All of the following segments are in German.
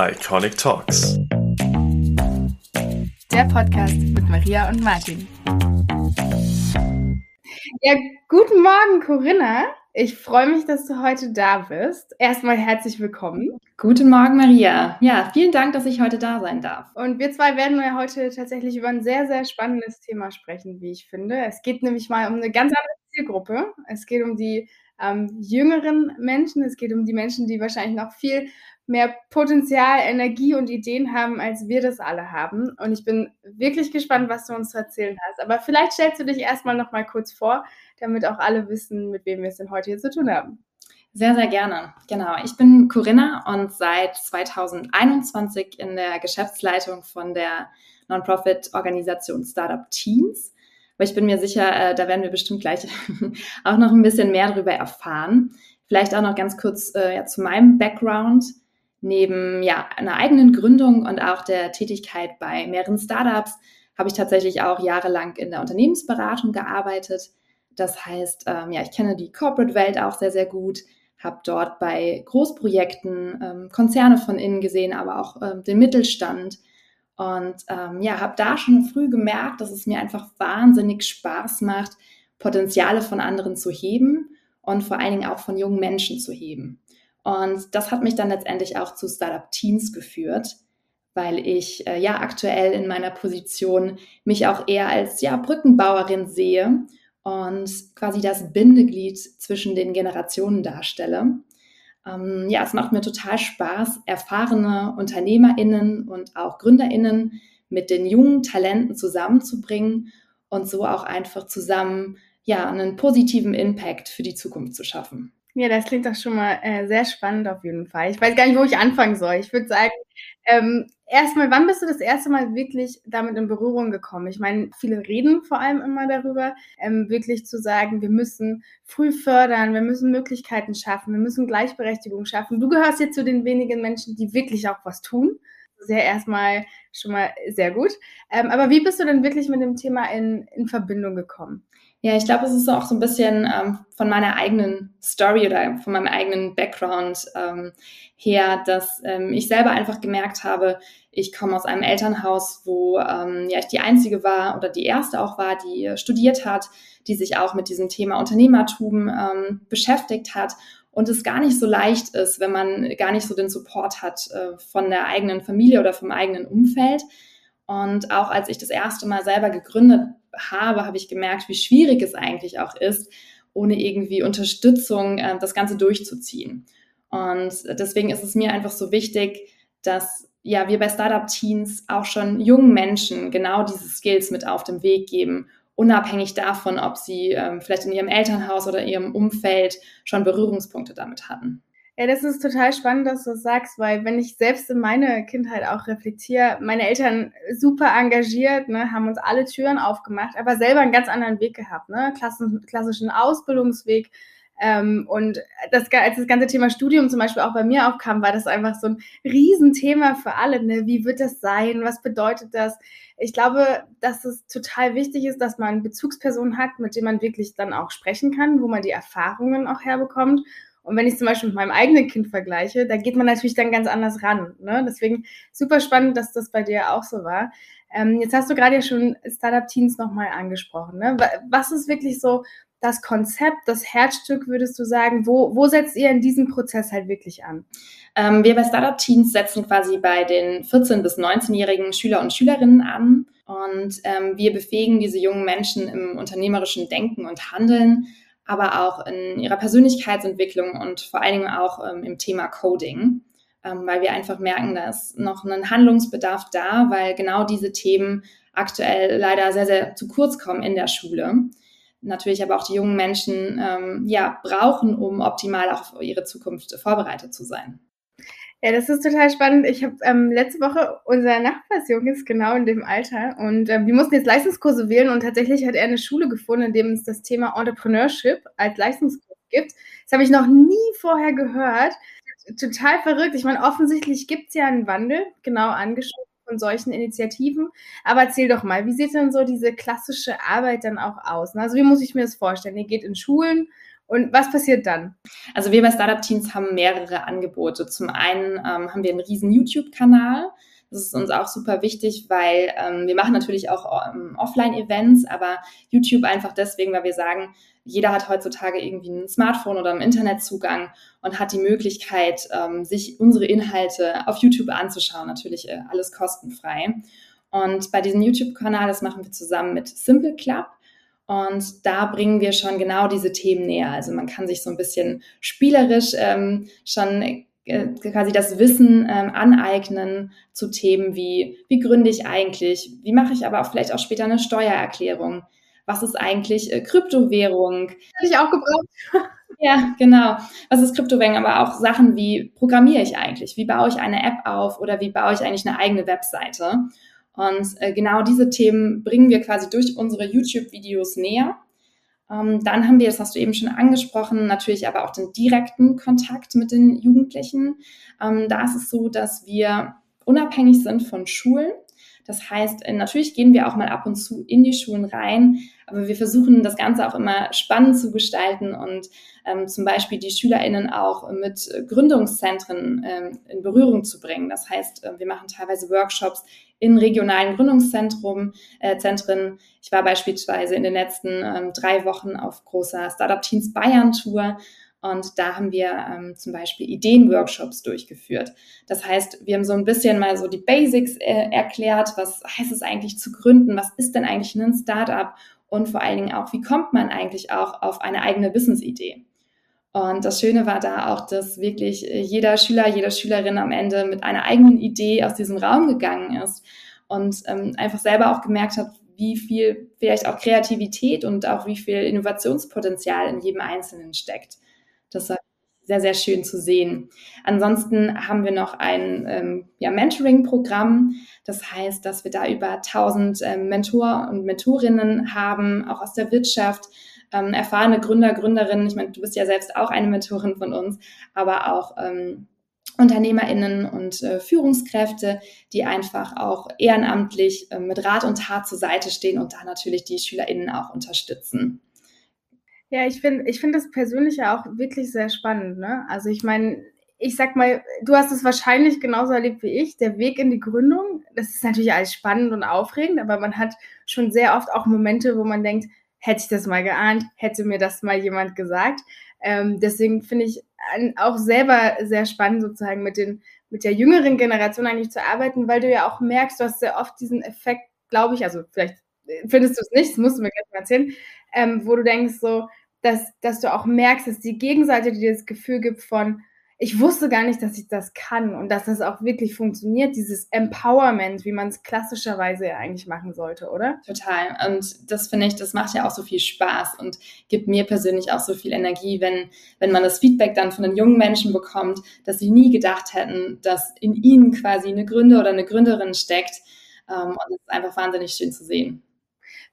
Iconic Talks. Der Podcast mit Maria und Martin. Ja, guten Morgen, Corinna. Ich freue mich, dass du heute da bist. Erstmal herzlich willkommen. Guten Morgen, Maria. Ja, vielen Dank, dass ich heute da sein darf. Und wir zwei werden ja heute tatsächlich über ein sehr, sehr spannendes Thema sprechen, wie ich finde. Es geht nämlich mal um eine ganz andere Zielgruppe. Es geht um die ähm, jüngeren Menschen. Es geht um die Menschen, die wahrscheinlich noch viel mehr Potenzial, Energie und Ideen haben, als wir das alle haben. Und ich bin wirklich gespannt, was du uns zu erzählen hast. Aber vielleicht stellst du dich erstmal noch mal kurz vor, damit auch alle wissen, mit wem wir es denn heute hier zu tun haben. Sehr, sehr gerne. Genau. Ich bin Corinna und seit 2021 in der Geschäftsleitung von der Non-Profit-Organisation Startup Teens. Aber ich bin mir sicher, äh, da werden wir bestimmt gleich auch noch ein bisschen mehr darüber erfahren. Vielleicht auch noch ganz kurz äh, ja, zu meinem Background neben ja, einer eigenen Gründung und auch der Tätigkeit bei mehreren Startups habe ich tatsächlich auch jahrelang in der Unternehmensberatung gearbeitet. Das heißt, ähm, ja, ich kenne die Corporate-Welt auch sehr, sehr gut, habe dort bei Großprojekten ähm, Konzerne von innen gesehen, aber auch ähm, den Mittelstand. Und ähm, ja, habe da schon früh gemerkt, dass es mir einfach wahnsinnig Spaß macht, Potenziale von anderen zu heben und vor allen Dingen auch von jungen Menschen zu heben. Und das hat mich dann letztendlich auch zu Startup Teens geführt, weil ich äh, ja aktuell in meiner Position mich auch eher als ja Brückenbauerin sehe und quasi das Bindeglied zwischen den Generationen darstelle. Ähm, ja, es macht mir total Spaß, erfahrene UnternehmerInnen und auch GründerInnen mit den jungen Talenten zusammenzubringen und so auch einfach zusammen ja einen positiven Impact für die Zukunft zu schaffen. Ja, das klingt doch schon mal äh, sehr spannend auf jeden Fall. Ich weiß gar nicht, wo ich anfangen soll. Ich würde sagen, ähm, erstmal, wann bist du das erste Mal wirklich damit in Berührung gekommen? Ich meine, viele reden vor allem immer darüber, ähm, wirklich zu sagen, wir müssen früh fördern, wir müssen Möglichkeiten schaffen, wir müssen Gleichberechtigung schaffen. Du gehörst jetzt zu den wenigen Menschen, die wirklich auch was tun. Ist ja erstmal schon mal sehr gut. Ähm, aber wie bist du denn wirklich mit dem Thema in, in Verbindung gekommen? Ja, ich glaube, es ist auch so ein bisschen ähm, von meiner eigenen Story oder von meinem eigenen Background ähm, her, dass ähm, ich selber einfach gemerkt habe, ich komme aus einem Elternhaus, wo ähm, ja ich die einzige war oder die erste auch war, die studiert hat, die sich auch mit diesem Thema Unternehmertum ähm, beschäftigt hat und es gar nicht so leicht ist, wenn man gar nicht so den Support hat äh, von der eigenen Familie oder vom eigenen Umfeld. Und auch als ich das erste Mal selber gegründet habe, habe ich gemerkt, wie schwierig es eigentlich auch ist, ohne irgendwie Unterstützung äh, das Ganze durchzuziehen. Und deswegen ist es mir einfach so wichtig, dass ja, wir bei Startup Teens auch schon jungen Menschen genau diese Skills mit auf den Weg geben, unabhängig davon, ob sie ähm, vielleicht in ihrem Elternhaus oder ihrem Umfeld schon Berührungspunkte damit hatten. Ja, das ist total spannend, dass du das sagst, weil wenn ich selbst in meine Kindheit auch reflektiere, meine Eltern super engagiert, ne, haben uns alle Türen aufgemacht, aber selber einen ganz anderen Weg gehabt, ne, klassischen Ausbildungsweg. Ähm, und das, als das ganze Thema Studium zum Beispiel auch bei mir aufkam, war das einfach so ein Riesenthema für alle. Ne? Wie wird das sein? Was bedeutet das? Ich glaube, dass es total wichtig ist, dass man Bezugspersonen hat, mit denen man wirklich dann auch sprechen kann, wo man die Erfahrungen auch herbekommt und wenn ich zum Beispiel mit meinem eigenen Kind vergleiche, da geht man natürlich dann ganz anders ran. Ne? Deswegen super spannend, dass das bei dir auch so war. Ähm, jetzt hast du gerade ja schon Startup Teens nochmal angesprochen. Ne? Was ist wirklich so das Konzept, das Herzstück, würdest du sagen? Wo, wo setzt ihr in diesem Prozess halt wirklich an? Ähm, wir bei Startup Teens setzen quasi bei den 14- bis 19-jährigen Schüler und Schülerinnen an. Und ähm, wir befähigen diese jungen Menschen im unternehmerischen Denken und Handeln aber auch in ihrer Persönlichkeitsentwicklung und vor allen Dingen auch ähm, im Thema Coding, ähm, weil wir einfach merken, da ist noch ein Handlungsbedarf da, weil genau diese Themen aktuell leider sehr, sehr zu kurz kommen in der Schule. Natürlich aber auch die jungen Menschen ähm, ja, brauchen, um optimal auf ihre Zukunft vorbereitet zu sein. Ja, das ist total spannend. Ich habe ähm, letzte Woche, unser Nachbarsjunge ist genau in dem Alter und ähm, wir mussten jetzt Leistungskurse wählen und tatsächlich hat er eine Schule gefunden, in dem es das Thema Entrepreneurship als Leistungskurs gibt. Das habe ich noch nie vorher gehört. Total verrückt. Ich meine, offensichtlich gibt es ja einen Wandel, genau angeschaut von solchen Initiativen. Aber erzähl doch mal, wie sieht denn so diese klassische Arbeit dann auch aus? Also wie muss ich mir das vorstellen? Ihr geht in Schulen Und was passiert dann? Also wir bei Startup Teams haben mehrere Angebote. Zum einen ähm, haben wir einen riesen YouTube-Kanal. Das ist uns auch super wichtig, weil ähm, wir machen natürlich auch ähm, Offline-Events, aber YouTube einfach deswegen, weil wir sagen, jeder hat heutzutage irgendwie ein Smartphone oder einen Internetzugang und hat die Möglichkeit, ähm, sich unsere Inhalte auf YouTube anzuschauen. Natürlich äh, alles kostenfrei. Und bei diesem YouTube-Kanal, das machen wir zusammen mit Simple Club. Und da bringen wir schon genau diese Themen näher. Also man kann sich so ein bisschen spielerisch ähm, schon äh, quasi das Wissen ähm, aneignen zu Themen wie, wie gründe ich eigentlich, wie mache ich aber auch vielleicht auch später eine Steuererklärung, was ist eigentlich äh, Kryptowährung. Hätte ich auch gebraucht. ja, genau. Was ist Kryptowährung, aber auch Sachen wie programmiere ich eigentlich, wie baue ich eine App auf oder wie baue ich eigentlich eine eigene Webseite. Und äh, genau diese Themen bringen wir quasi durch unsere YouTube-Videos näher. Ähm, dann haben wir, das hast du eben schon angesprochen, natürlich aber auch den direkten Kontakt mit den Jugendlichen. Ähm, da ist es so, dass wir unabhängig sind von Schulen. Das heißt, äh, natürlich gehen wir auch mal ab und zu in die Schulen rein, aber wir versuchen das Ganze auch immer spannend zu gestalten und ähm, zum Beispiel die SchülerInnen auch mit Gründungszentren ähm, in Berührung zu bringen. Das heißt, äh, wir machen teilweise Workshops in regionalen Gründungszentren. Äh, Zentren. Ich war beispielsweise in den letzten ähm, drei Wochen auf großer Startup Teens Bayern Tour und da haben wir ähm, zum Beispiel Ideenworkshops durchgeführt. Das heißt, wir haben so ein bisschen mal so die Basics äh, erklärt. Was heißt es eigentlich zu gründen? Was ist denn eigentlich ein Startup? Und vor allen Dingen auch, wie kommt man eigentlich auch auf eine eigene Wissensidee? Und das Schöne war da auch, dass wirklich äh, jeder Schüler, jede Schülerin am Ende mit einer eigenen Idee aus diesem Raum gegangen ist und ähm, einfach selber auch gemerkt hat, wie viel vielleicht auch Kreativität und auch wie viel Innovationspotenzial in jedem Einzelnen steckt. Das war sehr, sehr schön zu sehen. Ansonsten haben wir noch ein ähm, ja, Mentoring-Programm. Das heißt, dass wir da über 1000 ähm, Mentor und Mentorinnen haben, auch aus der Wirtschaft, ähm, erfahrene Gründer, Gründerinnen. Ich meine, du bist ja selbst auch eine Mentorin von uns, aber auch ähm, UnternehmerInnen und äh, Führungskräfte, die einfach auch ehrenamtlich äh, mit Rat und Tat zur Seite stehen und da natürlich die SchülerInnen auch unterstützen. Ja, ich finde ich finde das persönlich ja auch wirklich sehr spannend. Ne? Also ich meine, ich sag mal, du hast es wahrscheinlich genauso erlebt wie ich. Der Weg in die Gründung, das ist natürlich alles spannend und aufregend, aber man hat schon sehr oft auch Momente, wo man denkt, hätte ich das mal geahnt, hätte mir das mal jemand gesagt. Ähm, deswegen finde ich auch selber sehr spannend, sozusagen mit, den, mit der jüngeren Generation eigentlich zu arbeiten, weil du ja auch merkst, du hast sehr oft diesen Effekt, glaube ich, also vielleicht findest du es nicht, das musst du mir gleich mal erzählen, ähm, wo du denkst so, dass, dass du auch merkst, dass die Gegenseite dir das Gefühl gibt von, ich wusste gar nicht, dass ich das kann und dass das auch wirklich funktioniert, dieses Empowerment, wie man es klassischerweise ja eigentlich machen sollte, oder? Total. Und das finde ich, das macht ja auch so viel Spaß und gibt mir persönlich auch so viel Energie, wenn, wenn man das Feedback dann von den jungen Menschen bekommt, dass sie nie gedacht hätten, dass in ihnen quasi eine Gründer oder eine Gründerin steckt. Ähm, und es ist einfach wahnsinnig schön zu sehen.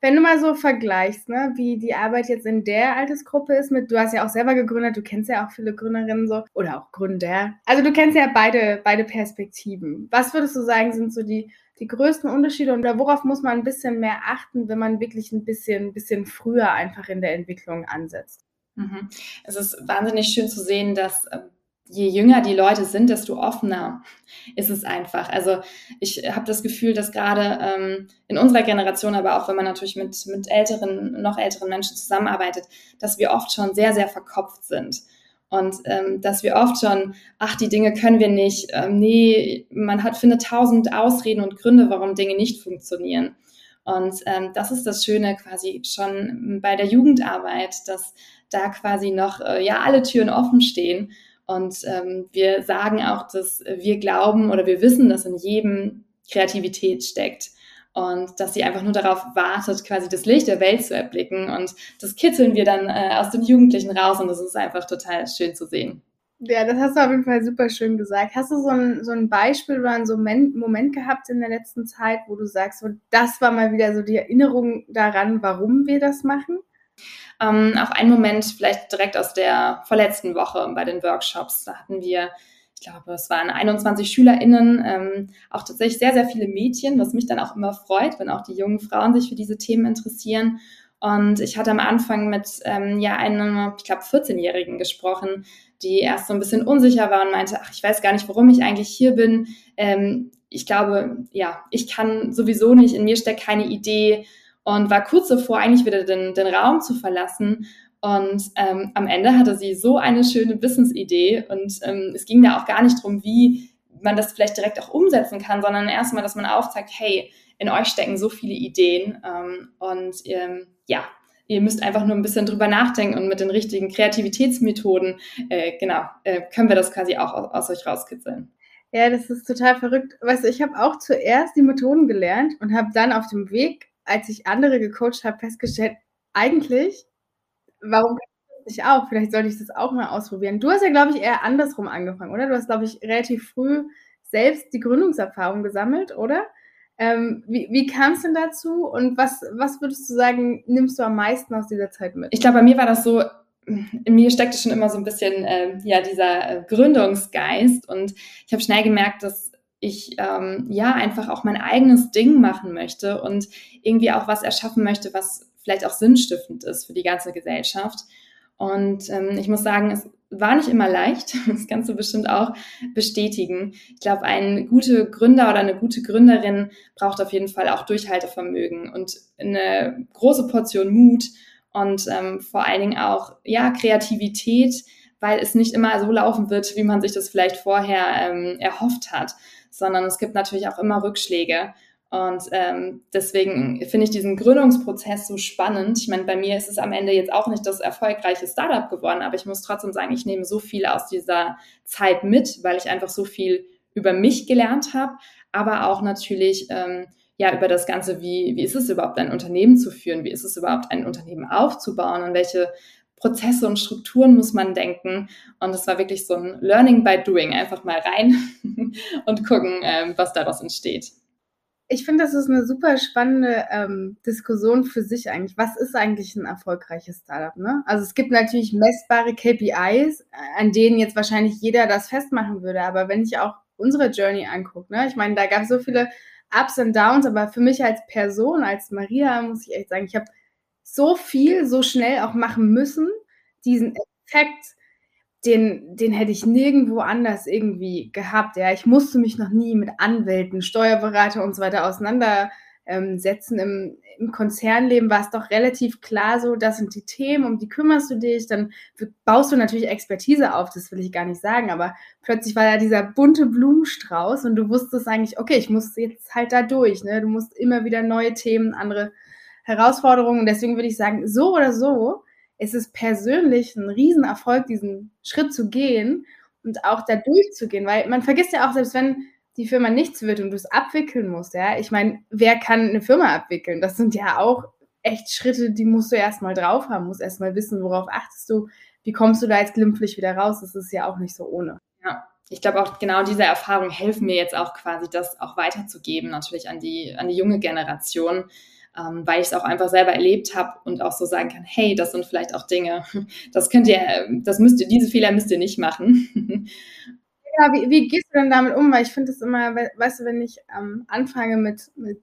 Wenn du mal so vergleichst, ne, wie die Arbeit jetzt in der Altersgruppe ist mit, du hast ja auch selber gegründet, du kennst ja auch viele Gründerinnen so oder auch Gründer. Also du kennst ja beide, beide Perspektiven. Was würdest du sagen, sind so die, die größten Unterschiede und worauf muss man ein bisschen mehr achten, wenn man wirklich ein bisschen, bisschen früher einfach in der Entwicklung ansetzt? Mhm. Es ist wahnsinnig schön zu sehen, dass ähm, je jünger die Leute sind, desto offener ist es einfach. Also ich habe das Gefühl, dass gerade ähm, in unserer Generation, aber auch wenn man natürlich mit, mit älteren, noch älteren Menschen zusammenarbeitet, dass wir oft schon sehr, sehr verkopft sind. Und ähm, dass wir oft schon, ach, die Dinge können wir nicht, ähm, nee, man hat, findet tausend Ausreden und Gründe, warum Dinge nicht funktionieren. Und ähm, das ist das Schöne quasi schon bei der Jugendarbeit, dass da quasi noch äh, ja alle Türen offen stehen und ähm, wir sagen auch, dass wir glauben oder wir wissen, dass in jedem Kreativität steckt und dass sie einfach nur darauf wartet, quasi das Licht der Welt zu erblicken. Und das kitzeln wir dann äh, aus den Jugendlichen raus und das ist einfach total schön zu sehen. Ja, das hast du auf jeden Fall super schön gesagt. Hast du so ein, so ein Beispiel oder so einen Moment gehabt in der letzten Zeit, wo du sagst, so, das war mal wieder so die Erinnerung daran, warum wir das machen? Ähm, auch ein Moment vielleicht direkt aus der vorletzten Woche bei den Workshops. Da hatten wir, ich glaube, es waren 21 SchülerInnen, ähm, auch tatsächlich sehr, sehr viele Mädchen, was mich dann auch immer freut, wenn auch die jungen Frauen sich für diese Themen interessieren. Und ich hatte am Anfang mit ähm, ja einem, ich glaube, 14-Jährigen gesprochen, die erst so ein bisschen unsicher war und meinte, ach, ich weiß gar nicht, warum ich eigentlich hier bin. Ähm, ich glaube, ja, ich kann sowieso nicht, in mir steckt keine Idee und war kurz davor, eigentlich wieder den, den Raum zu verlassen. Und ähm, am Ende hatte sie so eine schöne Business-Idee und ähm, es ging da auch gar nicht drum, wie man das vielleicht direkt auch umsetzen kann, sondern erstmal, dass man aufzeigt, hey, in euch stecken so viele Ideen ähm, und ähm, ja, ihr müsst einfach nur ein bisschen drüber nachdenken und mit den richtigen Kreativitätsmethoden, äh, genau, äh, können wir das quasi auch aus, aus euch rauskitzeln. Ja, das ist total verrückt. Weißt du, ich habe auch zuerst die Methoden gelernt und habe dann auf dem Weg, als ich andere gecoacht habe, festgestellt, eigentlich, warum ich auch? Vielleicht sollte ich das auch mal ausprobieren. Du hast ja, glaube ich, eher andersrum angefangen, oder? Du hast, glaube ich, relativ früh selbst die Gründungserfahrung gesammelt, oder? Ähm, wie wie kam es denn dazu und was, was würdest du sagen, nimmst du am meisten aus dieser Zeit mit? Ich glaube, bei mir war das so, in mir steckte schon immer so ein bisschen äh, ja dieser äh, Gründungsgeist und ich habe schnell gemerkt, dass ich ähm, ja einfach auch mein eigenes Ding machen möchte und irgendwie auch was erschaffen möchte, was vielleicht auch sinnstiftend ist für die ganze Gesellschaft. Und ähm, ich muss sagen, es war nicht immer leicht. Das kannst du bestimmt auch bestätigen. Ich glaube, ein guter Gründer oder eine gute Gründerin braucht auf jeden Fall auch Durchhaltevermögen und eine große Portion Mut und ähm, vor allen Dingen auch ja Kreativität, weil es nicht immer so laufen wird, wie man sich das vielleicht vorher ähm, erhofft hat, sondern es gibt natürlich auch immer Rückschläge. Und ähm, deswegen finde ich diesen Gründungsprozess so spannend. Ich meine, bei mir ist es am Ende jetzt auch nicht das erfolgreiche Startup geworden, aber ich muss trotzdem sagen, ich nehme so viel aus dieser Zeit mit, weil ich einfach so viel über mich gelernt habe, aber auch natürlich ähm, ja über das Ganze, wie, wie ist es überhaupt, ein Unternehmen zu führen, wie ist es überhaupt, ein Unternehmen aufzubauen und welche Prozesse und Strukturen muss man denken. Und es war wirklich so ein Learning by Doing, einfach mal rein und gucken, ähm, was daraus entsteht ich finde, das ist eine super spannende ähm, Diskussion für sich eigentlich. Was ist eigentlich ein erfolgreiches Startup? Ne? Also es gibt natürlich messbare KPIs, an denen jetzt wahrscheinlich jeder das festmachen würde. Aber wenn ich auch unsere Journey angucke, ne? ich meine, da gab es so viele Ups und Downs, aber für mich als Person, als Maria, muss ich echt sagen, ich habe so viel, so schnell auch machen müssen, diesen Effekt den, den hätte ich nirgendwo anders irgendwie gehabt. Ja, ich musste mich noch nie mit Anwälten, Steuerberater und so weiter auseinandersetzen. Im, Im Konzernleben war es doch relativ klar so, das sind die Themen, um die kümmerst du dich, dann baust du natürlich Expertise auf, das will ich gar nicht sagen, aber plötzlich war da dieser bunte Blumenstrauß und du wusstest eigentlich, okay, ich muss jetzt halt da durch, ne? Du musst immer wieder neue Themen, andere Herausforderungen. Deswegen würde ich sagen, so oder so es ist persönlich ein Riesenerfolg, diesen Schritt zu gehen und auch da durchzugehen, weil man vergisst ja auch, selbst wenn die Firma nichts wird und du es abwickeln musst, ja, ich meine, wer kann eine Firma abwickeln? Das sind ja auch echt Schritte, die musst du erstmal drauf haben, musst erstmal wissen, worauf achtest du, wie kommst du da jetzt glimpflich wieder raus? Das ist ja auch nicht so ohne. Ja. Ich glaube auch genau diese Erfahrungen helfen mir jetzt auch quasi, das auch weiterzugeben, natürlich an die, an die junge Generation, ähm, weil ich es auch einfach selber erlebt habe und auch so sagen kann, hey, das sind vielleicht auch Dinge, das könnt ihr, das müsst ihr, diese Fehler müsst ihr nicht machen. Ja, wie, wie gehst du denn damit um? Weil ich finde es immer, weißt du, wenn ich ähm, anfange mit, mit,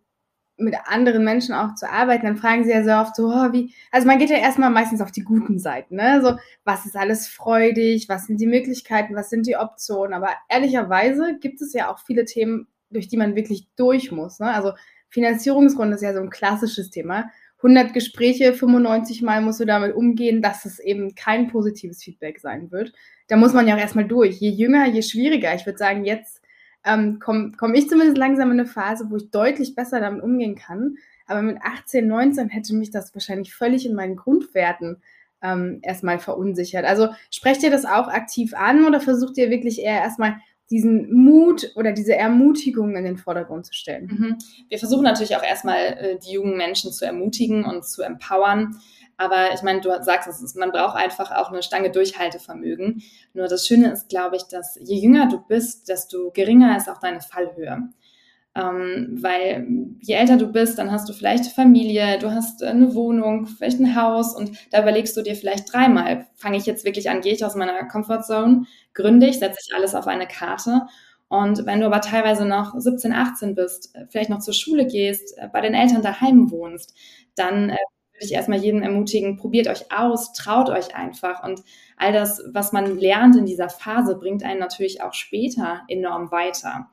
mit anderen Menschen auch zu arbeiten, dann fragen sie ja so oft so, oh, wie, also man geht ja erstmal meistens auf die guten Seiten, ne? So, was ist alles freudig, was sind die Möglichkeiten, was sind die Optionen? Aber ehrlicherweise gibt es ja auch viele Themen, durch die man wirklich durch muss. Ne? Also Finanzierungsrunde ist ja so ein klassisches Thema. 100 Gespräche, 95 Mal musst du damit umgehen, dass es eben kein positives Feedback sein wird. Da muss man ja auch erstmal durch. Je jünger, je schwieriger. Ich würde sagen, jetzt ähm, komme komm ich zumindest langsam in eine Phase, wo ich deutlich besser damit umgehen kann. Aber mit 18, 19 hätte mich das wahrscheinlich völlig in meinen Grundwerten ähm, erstmal verunsichert. Also sprecht ihr das auch aktiv an oder versucht ihr wirklich eher erstmal diesen Mut oder diese Ermutigung in den Vordergrund zu stellen. Mhm. Wir versuchen natürlich auch erstmal äh, die jungen Menschen zu ermutigen und zu empowern. Aber ich meine, du sagst es, man braucht einfach auch eine Stange Durchhaltevermögen. Nur das Schöne ist, glaube ich, dass je jünger du bist, desto geringer ist auch deine Fallhöhe. Ähm, weil je älter du bist, dann hast du vielleicht Familie, du hast eine Wohnung, vielleicht ein Haus und da überlegst du dir vielleicht dreimal, fange ich jetzt wirklich an, gehe ich aus meiner Comfortzone, gründe ich, setze ich alles auf eine Karte. Und wenn du aber teilweise noch 17, 18 bist, vielleicht noch zur Schule gehst, äh, bei den Eltern daheim wohnst, dann äh, würde ich erstmal jeden ermutigen, probiert euch aus, traut euch einfach. Und all das, was man lernt in dieser Phase, bringt einen natürlich auch später enorm weiter.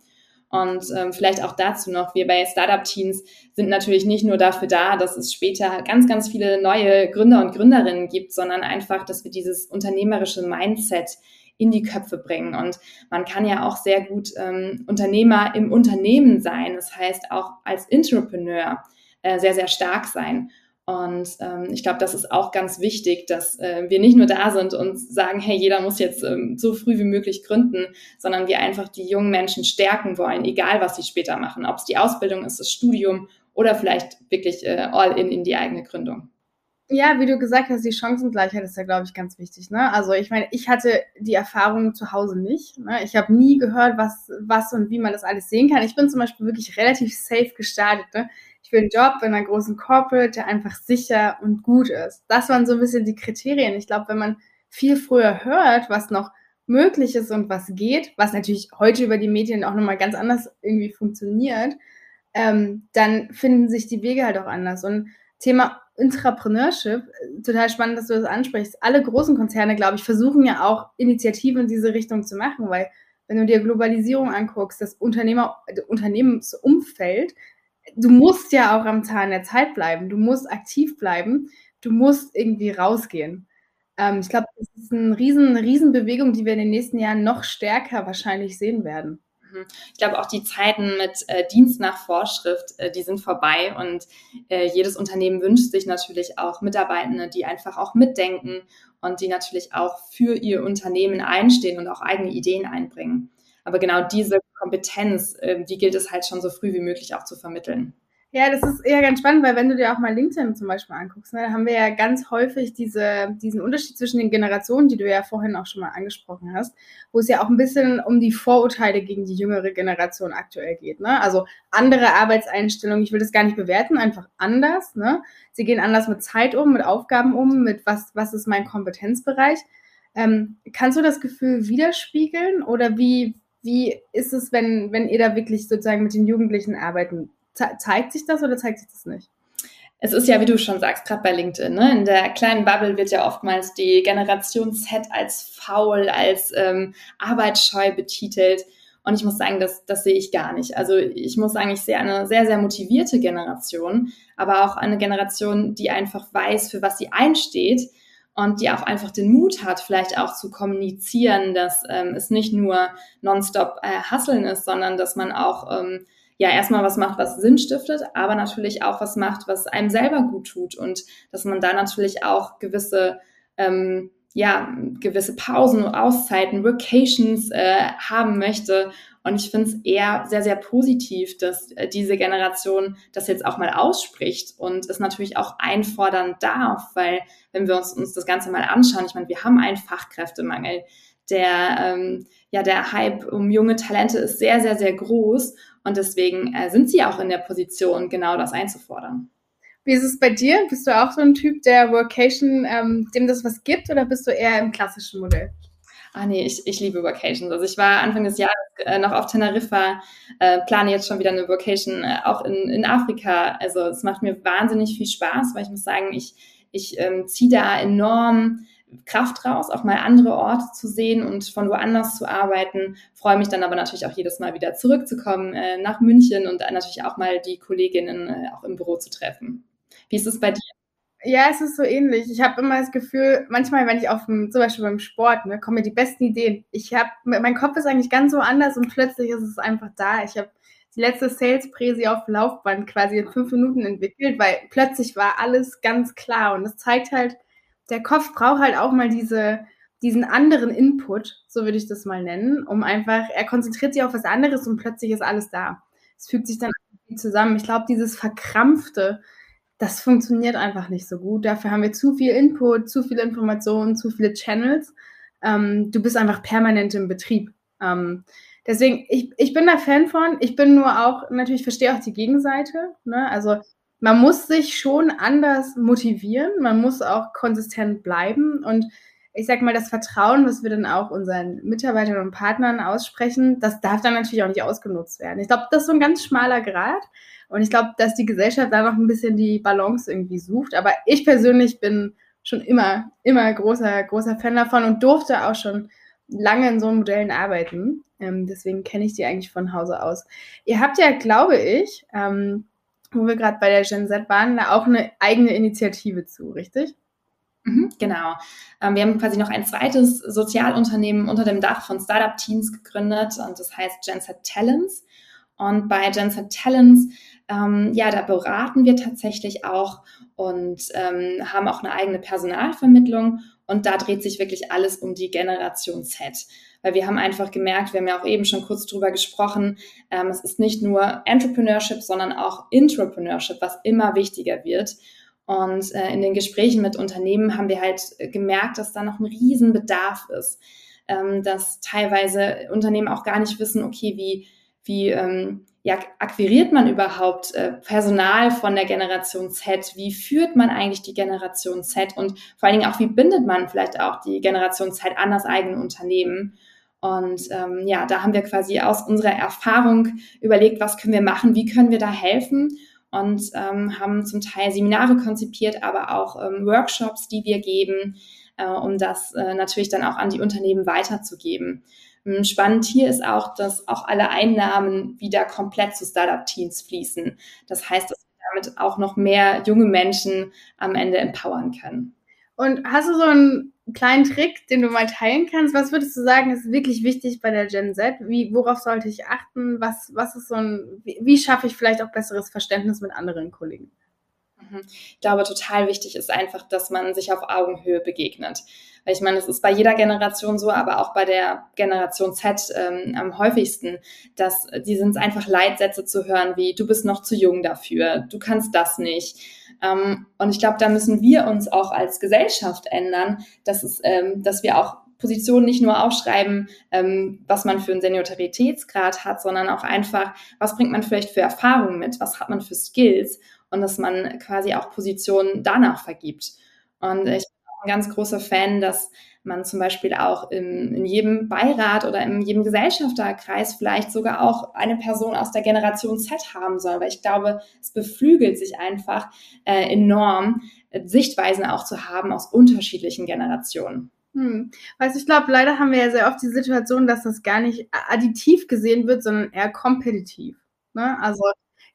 Und ähm, vielleicht auch dazu noch, wir bei Startup Teens sind natürlich nicht nur dafür da, dass es später ganz, ganz viele neue Gründer und Gründerinnen gibt, sondern einfach, dass wir dieses unternehmerische Mindset in die Köpfe bringen. Und man kann ja auch sehr gut ähm, Unternehmer im Unternehmen sein, das heißt auch als Entrepreneur äh, sehr, sehr stark sein. Und ähm, ich glaube, das ist auch ganz wichtig, dass äh, wir nicht nur da sind und sagen, hey, jeder muss jetzt ähm, so früh wie möglich gründen, sondern wir einfach die jungen Menschen stärken wollen, egal was sie später machen, ob es die Ausbildung ist, das Studium oder vielleicht wirklich äh, all in in die eigene Gründung. Ja, wie du gesagt hast, die Chancengleichheit ist ja, glaube ich, ganz wichtig. Ne? Also ich meine, ich hatte die Erfahrung zu Hause nicht. Ne? Ich habe nie gehört, was, was und wie man das alles sehen kann. Ich bin zum Beispiel wirklich relativ safe gestartet. Ne? Ich will einen Job in einer großen Corporate, der einfach sicher und gut ist. Das waren so ein bisschen die Kriterien. Ich glaube, wenn man viel früher hört, was noch möglich ist und was geht, was natürlich heute über die Medien auch nochmal ganz anders irgendwie funktioniert, ähm, dann finden sich die Wege halt auch anders. Und Thema Intrapreneurship, total spannend, dass du das ansprichst. Alle großen Konzerne, glaube ich, versuchen ja auch Initiativen in diese Richtung zu machen, weil wenn du dir Globalisierung anguckst, das Unternehmer, Unternehmensumfeld, du musst ja auch am Zahn der Zeit bleiben, du musst aktiv bleiben, du musst irgendwie rausgehen. Ähm, ich glaube, das ist eine riesen, eine riesen die wir in den nächsten Jahren noch stärker wahrscheinlich sehen werden. Mhm. Ich glaube, auch die Zeiten mit äh, Dienst nach Vorschrift, äh, die sind vorbei und äh, jedes Unternehmen wünscht sich natürlich auch Mitarbeitende, die einfach auch mitdenken und die natürlich auch für ihr Unternehmen einstehen und auch eigene Ideen einbringen. Aber genau diese Kompetenz, äh, die gilt es halt schon so früh wie möglich auch zu vermitteln. Ja, das ist eher ganz spannend, weil wenn du dir auch mal LinkedIn zum Beispiel anguckst, ne, haben wir ja ganz häufig diese, diesen Unterschied zwischen den Generationen, die du ja vorhin auch schon mal angesprochen hast, wo es ja auch ein bisschen um die Vorurteile gegen die jüngere Generation aktuell geht. Ne? Also andere Arbeitseinstellungen, ich will das gar nicht bewerten, einfach anders. Ne? Sie gehen anders mit Zeit um, mit Aufgaben um, mit was, was ist mein Kompetenzbereich. Ähm, kannst du das Gefühl widerspiegeln oder wie, wie ist es, wenn, wenn ihr da wirklich sozusagen mit den Jugendlichen arbeiten zeigt sich das oder zeigt sich das nicht? Es ist ja, wie du schon sagst, gerade bei LinkedIn, ne? in der kleinen Bubble wird ja oftmals die Generation Z als faul, als ähm, arbeitsscheu betitelt. Und ich muss sagen, das, das sehe ich gar nicht. Also ich muss sagen, ich sehe eine sehr, sehr motivierte Generation, aber auch eine Generation, die einfach weiß, für was sie einsteht und die auch einfach den Mut hat, vielleicht auch zu kommunizieren, dass ähm, es nicht nur nonstop äh, Hasseln ist, sondern dass man auch ähm, ja erstmal was macht, was Sinn stiftet, aber natürlich auch was macht, was einem selber gut tut und dass man da natürlich auch gewisse ähm, ja, gewisse Pausen, Auszeiten, Vacations äh, haben möchte. Und ich finde es eher sehr, sehr positiv, dass äh, diese Generation das jetzt auch mal ausspricht und es natürlich auch einfordern darf, weil wenn wir uns, uns das Ganze mal anschauen, ich meine, wir haben einen Fachkräftemangel. Der, ähm, ja, der Hype um junge Talente ist sehr, sehr, sehr groß. Und deswegen äh, sind sie auch in der Position, genau das einzufordern. Wie ist es bei dir? Bist du auch so ein Typ, der Workation, ähm, dem das was gibt, oder bist du eher im klassischen Modell? Ah nee, ich, ich liebe Vocations. Also ich war Anfang des Jahres äh, noch auf Teneriffa, äh, plane jetzt schon wieder eine Vocation äh, auch in, in Afrika. Also es macht mir wahnsinnig viel Spaß, weil ich muss sagen, ich, ich ähm, ziehe da enorm Kraft raus, auch mal andere Orte zu sehen und von woanders zu arbeiten. Freue mich dann aber natürlich auch jedes Mal wieder zurückzukommen äh, nach München und natürlich auch mal die Kolleginnen äh, auch im Büro zu treffen. Wie ist es bei dir? Ja, es ist so ähnlich. Ich habe immer das Gefühl, manchmal, wenn ich auf dem, zum Beispiel beim Sport, ne, kommen mir die besten Ideen. Ich habe, mein Kopf ist eigentlich ganz so anders und plötzlich ist es einfach da. Ich habe die letzte Sales-Präsi auf Laufband quasi in fünf Minuten entwickelt, weil plötzlich war alles ganz klar und das zeigt halt, der Kopf braucht halt auch mal diese, diesen anderen Input, so würde ich das mal nennen, um einfach, er konzentriert sich auf was anderes und plötzlich ist alles da. Es fügt sich dann zusammen. Ich glaube, dieses Verkrampfte, das funktioniert einfach nicht so gut. Dafür haben wir zu viel Input, zu viele Informationen, zu viele Channels. Ähm, du bist einfach permanent im Betrieb. Ähm, deswegen, ich, ich bin da Fan von. Ich bin nur auch, natürlich verstehe auch die Gegenseite. Ne? Also man muss sich schon anders motivieren, man muss auch konsistent bleiben und ich sag mal, das Vertrauen, was wir dann auch unseren Mitarbeitern und Partnern aussprechen, das darf dann natürlich auch nicht ausgenutzt werden. Ich glaube, das ist so ein ganz schmaler Grad. Und ich glaube, dass die Gesellschaft da noch ein bisschen die Balance irgendwie sucht. Aber ich persönlich bin schon immer, immer großer, großer Fan davon und durfte auch schon lange in so Modellen arbeiten. Ähm, deswegen kenne ich die eigentlich von Hause aus. Ihr habt ja, glaube ich, ähm, wo wir gerade bei der Gen Z waren, da auch eine eigene Initiative zu, richtig? Mhm, genau. Ähm, wir haben quasi noch ein zweites Sozialunternehmen unter dem Dach von Startup Teams gegründet und das heißt Genset Talents. Und bei Genset Talents, ähm, ja, da beraten wir tatsächlich auch und ähm, haben auch eine eigene Personalvermittlung und da dreht sich wirklich alles um die Generation Z. Weil wir haben einfach gemerkt, wir haben ja auch eben schon kurz drüber gesprochen, ähm, es ist nicht nur Entrepreneurship, sondern auch Intrapreneurship, was immer wichtiger wird. Und äh, in den Gesprächen mit Unternehmen haben wir halt gemerkt, dass da noch ein Riesenbedarf ist, ähm, dass teilweise Unternehmen auch gar nicht wissen, okay, wie, wie ähm, ja, akquiriert man überhaupt äh, Personal von der Generation Z? Wie führt man eigentlich die Generation Z? Und vor allen Dingen auch, wie bindet man vielleicht auch die Generation Z an das eigene Unternehmen? Und ähm, ja, da haben wir quasi aus unserer Erfahrung überlegt, was können wir machen, wie können wir da helfen und ähm, haben zum Teil Seminare konzipiert, aber auch ähm, Workshops, die wir geben, äh, um das äh, natürlich dann auch an die Unternehmen weiterzugeben. Ähm, spannend hier ist auch, dass auch alle Einnahmen wieder komplett zu Startup-Teams fließen. Das heißt, dass wir damit auch noch mehr junge Menschen am Ende empowern können. Und hast du so einen kleinen Trick, den du mal teilen kannst? Was würdest du sagen, ist wirklich wichtig bei der Gen Z? Wie, worauf sollte ich achten? Was, was ist so ein, wie, wie schaffe ich vielleicht auch besseres Verständnis mit anderen Kollegen? Mhm. Ich glaube, total wichtig ist einfach, dass man sich auf Augenhöhe begegnet. Weil ich meine, es ist bei jeder Generation so, aber auch bei der Generation Z ähm, am häufigsten, dass die sind einfach Leitsätze zu hören, wie du bist noch zu jung dafür, du kannst das nicht. Ähm, und ich glaube, da müssen wir uns auch als Gesellschaft ändern, dass, es, ähm, dass wir auch Positionen nicht nur aufschreiben, ähm, was man für einen Senioritätsgrad hat, sondern auch einfach, was bringt man vielleicht für Erfahrungen mit, was hat man für Skills und dass man quasi auch Positionen danach vergibt. Und ich bin auch ein ganz großer Fan, dass man zum Beispiel auch in, in jedem Beirat oder in jedem Gesellschafterkreis vielleicht sogar auch eine Person aus der Generation Z haben soll, weil ich glaube, es beflügelt sich einfach äh, enorm, äh, Sichtweisen auch zu haben aus unterschiedlichen Generationen. Hm. Weißt ich glaube, leider haben wir ja sehr oft die Situation, dass das gar nicht additiv gesehen wird, sondern eher kompetitiv. Ne? Also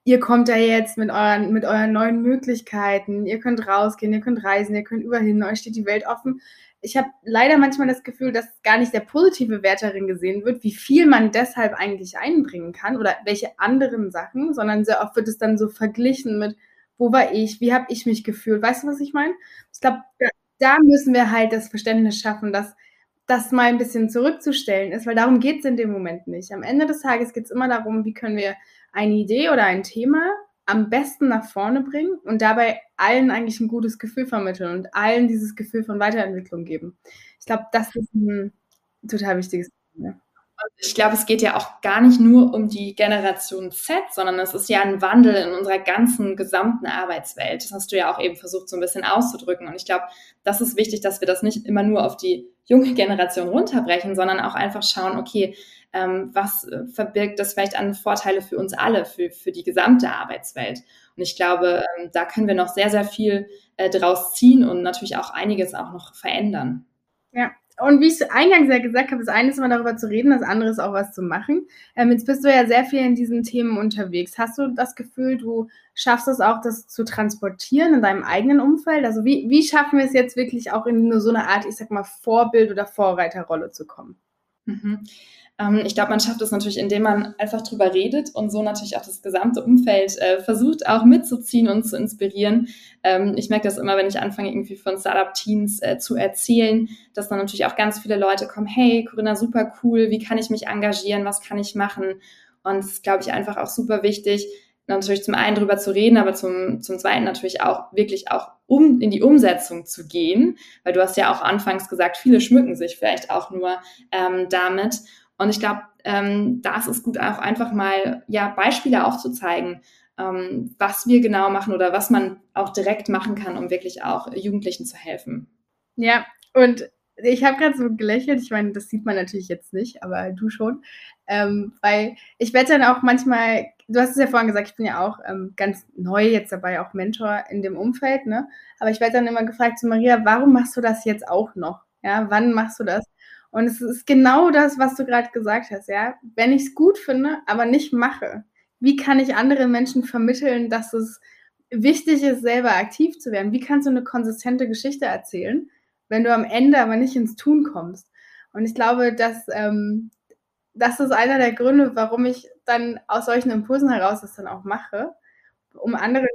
ihr kommt da jetzt mit euren, mit euren neuen Möglichkeiten, ihr könnt rausgehen, ihr könnt reisen, ihr könnt überhin, euch steht die Welt offen. Ich habe leider manchmal das Gefühl, dass gar nicht der positive Wert darin gesehen wird, wie viel man deshalb eigentlich einbringen kann oder welche anderen Sachen, sondern sehr oft wird es dann so verglichen mit, wo war ich, wie habe ich mich gefühlt. Weißt du, was ich meine? Ich glaube, da müssen wir halt das Verständnis schaffen, dass das mal ein bisschen zurückzustellen ist, weil darum geht es in dem Moment nicht. Am Ende des Tages geht es immer darum, wie können wir eine Idee oder ein Thema am besten nach vorne bringen und dabei allen eigentlich ein gutes Gefühl vermitteln und allen dieses Gefühl von Weiterentwicklung geben. Ich glaube, das ist ein total wichtiges Thema. Ich glaube, es geht ja auch gar nicht nur um die Generation Z, sondern es ist ja ein Wandel in unserer ganzen gesamten Arbeitswelt. Das hast du ja auch eben versucht, so ein bisschen auszudrücken. Und ich glaube, das ist wichtig, dass wir das nicht immer nur auf die junge Generation runterbrechen, sondern auch einfach schauen, okay, ähm, was äh, verbirgt das vielleicht an Vorteile für uns alle, für, für die gesamte Arbeitswelt. Und ich glaube, ähm, da können wir noch sehr, sehr viel äh, draus ziehen und natürlich auch einiges auch noch verändern. Ja, und wie ich eingangs ja gesagt habe, das eine ist immer darüber zu reden, das andere ist auch was zu machen. Ähm, jetzt bist du ja sehr viel in diesen Themen unterwegs. Hast du das Gefühl, du schaffst es auch, das zu transportieren in deinem eigenen Umfeld? Also wie, wie schaffen wir es jetzt wirklich auch in nur so eine Art, ich sag mal, Vorbild- oder Vorreiterrolle zu kommen? Mhm. Ähm, ich glaube, man schafft es natürlich, indem man einfach drüber redet und so natürlich auch das gesamte Umfeld äh, versucht auch mitzuziehen und zu inspirieren. Ähm, ich merke das immer, wenn ich anfange, irgendwie von Startup-Teams äh, zu erzählen, dass dann natürlich auch ganz viele Leute kommen, hey, Corinna, super cool, wie kann ich mich engagieren, was kann ich machen? Und das ist, glaube ich, einfach auch super wichtig, natürlich zum einen drüber zu reden, aber zum, zum zweiten natürlich auch wirklich auch um in die Umsetzung zu gehen, weil du hast ja auch anfangs gesagt, viele schmücken sich vielleicht auch nur ähm, damit. Und ich glaube, ähm, da ist gut, auch einfach mal ja, Beispiele aufzuzeigen, ähm, was wir genau machen oder was man auch direkt machen kann, um wirklich auch Jugendlichen zu helfen. Ja, und ich habe gerade so gelächelt. Ich meine, das sieht man natürlich jetzt nicht, aber du schon. Ähm, weil ich werde dann auch manchmal, du hast es ja vorhin gesagt, ich bin ja auch ähm, ganz neu jetzt dabei, auch Mentor in dem Umfeld, ne? Aber ich werde dann immer gefragt zu Maria, warum machst du das jetzt auch noch? Ja, wann machst du das? Und es ist genau das, was du gerade gesagt hast, ja. Wenn ich es gut finde, aber nicht mache, wie kann ich anderen Menschen vermitteln, dass es wichtig ist, selber aktiv zu werden? Wie kannst du eine konsistente Geschichte erzählen? wenn du am Ende aber nicht ins Tun kommst. Und ich glaube, dass ähm, das ist einer der Gründe, warum ich dann aus solchen Impulsen heraus das dann auch mache, um anderen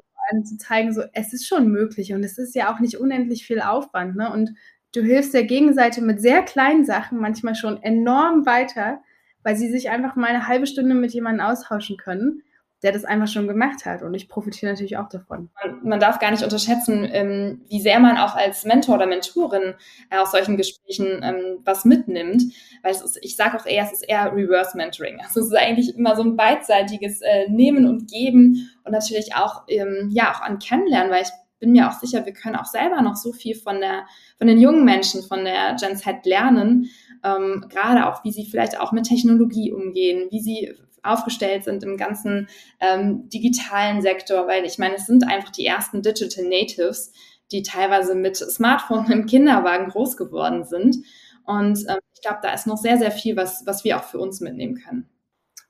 zu zeigen, so es ist schon möglich und es ist ja auch nicht unendlich viel Aufwand. Ne? Und du hilfst der Gegenseite mit sehr kleinen Sachen manchmal schon enorm weiter, weil sie sich einfach mal eine halbe Stunde mit jemandem austauschen können der das einfach schon gemacht hat. Und ich profitiere natürlich auch davon. Man, man darf gar nicht unterschätzen, ähm, wie sehr man auch als Mentor oder Mentorin äh, aus solchen Gesprächen ähm, was mitnimmt. Weil es ist, ich sage auch eher, es ist eher Reverse Mentoring. Also es ist eigentlich immer so ein beidseitiges äh, Nehmen und Geben und natürlich auch, ähm, ja, auch an Kennenlernen, weil ich bin mir auch sicher, wir können auch selber noch so viel von der, von den jungen Menschen, von der Gen Z lernen. Ähm, gerade auch, wie sie vielleicht auch mit Technologie umgehen, wie sie aufgestellt sind im ganzen ähm, digitalen Sektor, weil ich meine, es sind einfach die ersten Digital Natives, die teilweise mit Smartphone im Kinderwagen groß geworden sind. Und ähm, ich glaube, da ist noch sehr, sehr viel, was, was wir auch für uns mitnehmen können.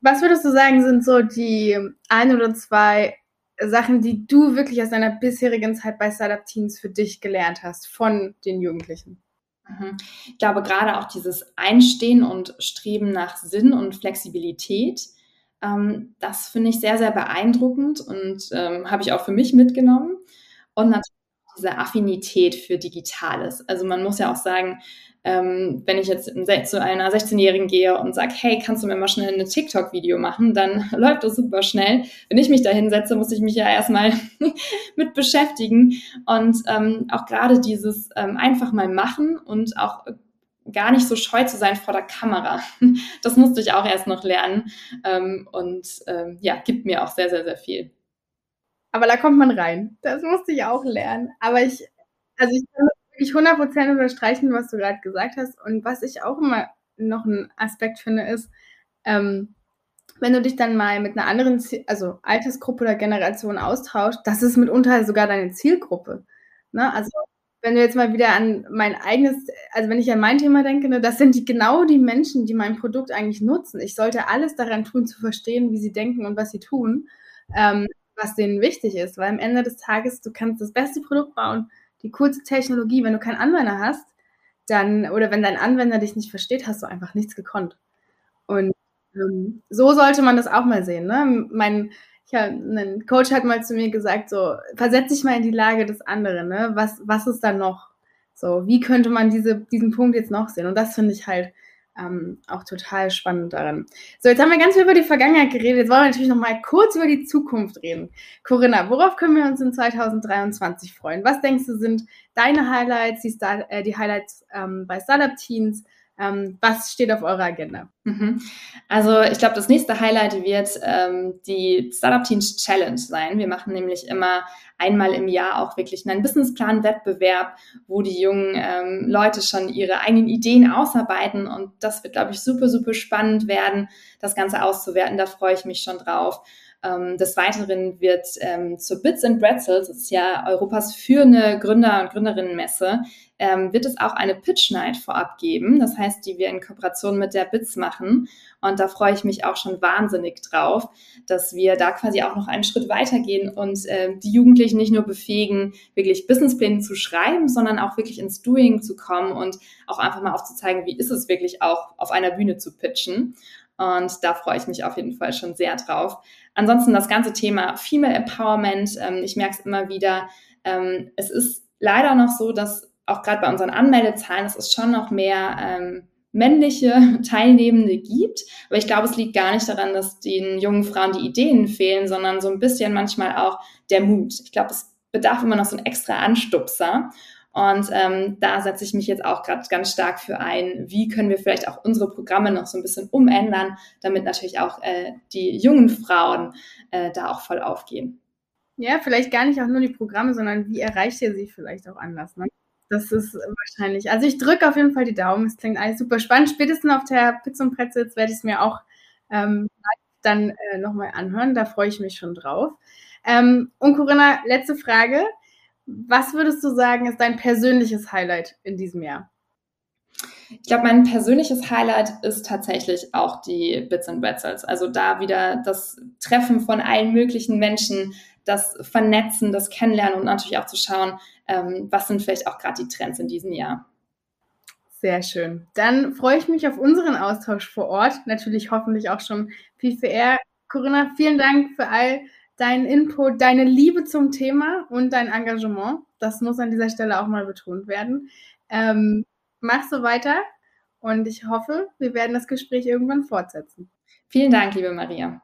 Was würdest du sagen, sind so die ein oder zwei Sachen, die du wirklich aus deiner bisherigen Zeit bei Startup Teams für dich gelernt hast von den Jugendlichen? Mhm. Ich glaube, gerade auch dieses Einstehen und Streben nach Sinn und Flexibilität, ähm, das finde ich sehr, sehr beeindruckend und ähm, habe ich auch für mich mitgenommen. Und natürlich diese Affinität für Digitales. Also man muss ja auch sagen, ähm, wenn ich jetzt zu einer 16-Jährigen gehe und sage, hey, kannst du mir mal schnell ein TikTok-Video machen, dann läuft das super schnell. Wenn ich mich da hinsetze, muss ich mich ja erstmal mit beschäftigen. Und ähm, auch gerade dieses ähm, einfach mal machen und auch gar nicht so scheu zu sein vor der Kamera. Das musste ich auch erst noch lernen ähm, und ähm, ja, gibt mir auch sehr, sehr, sehr viel. Aber da kommt man rein. Das musste ich auch lernen. Aber ich, also ich kann wirklich 100% unterstreichen, was du gerade gesagt hast. Und was ich auch immer noch einen Aspekt finde, ist, ähm, wenn du dich dann mal mit einer anderen, also Altersgruppe oder Generation austauscht, das ist mitunter sogar deine Zielgruppe. Ne? Also wenn du jetzt mal wieder an mein eigenes, also wenn ich an mein Thema denke, ne, das sind die, genau die Menschen, die mein Produkt eigentlich nutzen. Ich sollte alles daran tun, zu verstehen, wie sie denken und was sie tun, ähm, was denen wichtig ist. Weil am Ende des Tages, du kannst das beste Produkt bauen, die coolste Technologie, wenn du keinen Anwender hast, dann, oder wenn dein Anwender dich nicht versteht, hast du einfach nichts gekonnt. Und ähm, so sollte man das auch mal sehen. Ne? Mein, ja, ein Coach hat mal zu mir gesagt, so, versetz dich mal in die Lage des anderen, ne? Was, was ist da noch? So, wie könnte man diese, diesen Punkt jetzt noch sehen? Und das finde ich halt ähm, auch total spannend daran. So, jetzt haben wir ganz viel über die Vergangenheit geredet. Jetzt wollen wir natürlich noch mal kurz über die Zukunft reden. Corinna, worauf können wir uns in 2023 freuen? Was denkst du sind deine Highlights, die, Star äh, die Highlights ähm, bei Startup Teens? Ähm, was steht auf eurer Agenda? Mhm. Also ich glaube, das nächste Highlight wird ähm, die Startup Teams Challenge sein. Wir machen nämlich immer einmal im Jahr auch wirklich einen Businessplan-Wettbewerb, wo die jungen ähm, Leute schon ihre eigenen Ideen ausarbeiten. Und das wird, glaube ich, super, super spannend werden, das Ganze auszuwerten. Da freue ich mich schon drauf. Ähm, des Weiteren wird ähm, zur Bits and Bretzels, das ist ja Europas führende Gründer- und Gründerinnenmesse, ähm, wird es auch eine Pitch Night vorab geben. Das heißt, die wir in Kooperation mit der Bits machen. Und da freue ich mich auch schon wahnsinnig drauf, dass wir da quasi auch noch einen Schritt weitergehen und äh, die Jugendlichen nicht nur befähigen, wirklich Businesspläne zu schreiben, sondern auch wirklich ins Doing zu kommen und auch einfach mal aufzuzeigen, wie ist es wirklich auch auf einer Bühne zu pitchen. Und da freue ich mich auf jeden Fall schon sehr drauf. Ansonsten das ganze Thema Female Empowerment. Ähm, ich merke es immer wieder. Ähm, es ist leider noch so, dass auch gerade bei unseren Anmeldezahlen, es ist schon noch mehr ähm, männliche Teilnehmende gibt. Aber ich glaube, es liegt gar nicht daran, dass den jungen Frauen die Ideen fehlen, sondern so ein bisschen manchmal auch der Mut. Ich glaube, es bedarf immer noch so ein extra Anstupser. Und ähm, da setze ich mich jetzt auch gerade ganz stark für ein, wie können wir vielleicht auch unsere Programme noch so ein bisschen umändern, damit natürlich auch äh, die jungen Frauen äh, da auch voll aufgehen. Ja, vielleicht gar nicht auch nur die Programme, sondern wie erreicht ihr sie vielleicht auch anders. Ne? Das ist wahrscheinlich. Also ich drücke auf jeden Fall die Daumen. Es klingt alles super spannend. Spätestens auf der Pizza und Pretzels werde ich es mir auch ähm, dann äh, nochmal anhören. Da freue ich mich schon drauf. Ähm, und Corinna, letzte Frage. Was würdest du sagen, ist dein persönliches Highlight in diesem Jahr? Ich glaube, mein persönliches Highlight ist tatsächlich auch die Bits and Pretzels. Also da wieder das Treffen von allen möglichen Menschen, das Vernetzen, das Kennenlernen und natürlich auch zu schauen, ähm, was sind vielleicht auch gerade die Trends in diesem Jahr. Sehr schön. Dann freue ich mich auf unseren Austausch vor Ort. Natürlich hoffentlich auch schon viel für er. Corinna, vielen Dank für all deinen Input, deine Liebe zum Thema und dein Engagement. Das muss an dieser Stelle auch mal betont werden. Ähm, mach so weiter und ich hoffe, wir werden das Gespräch irgendwann fortsetzen. Vielen Dank, liebe Maria.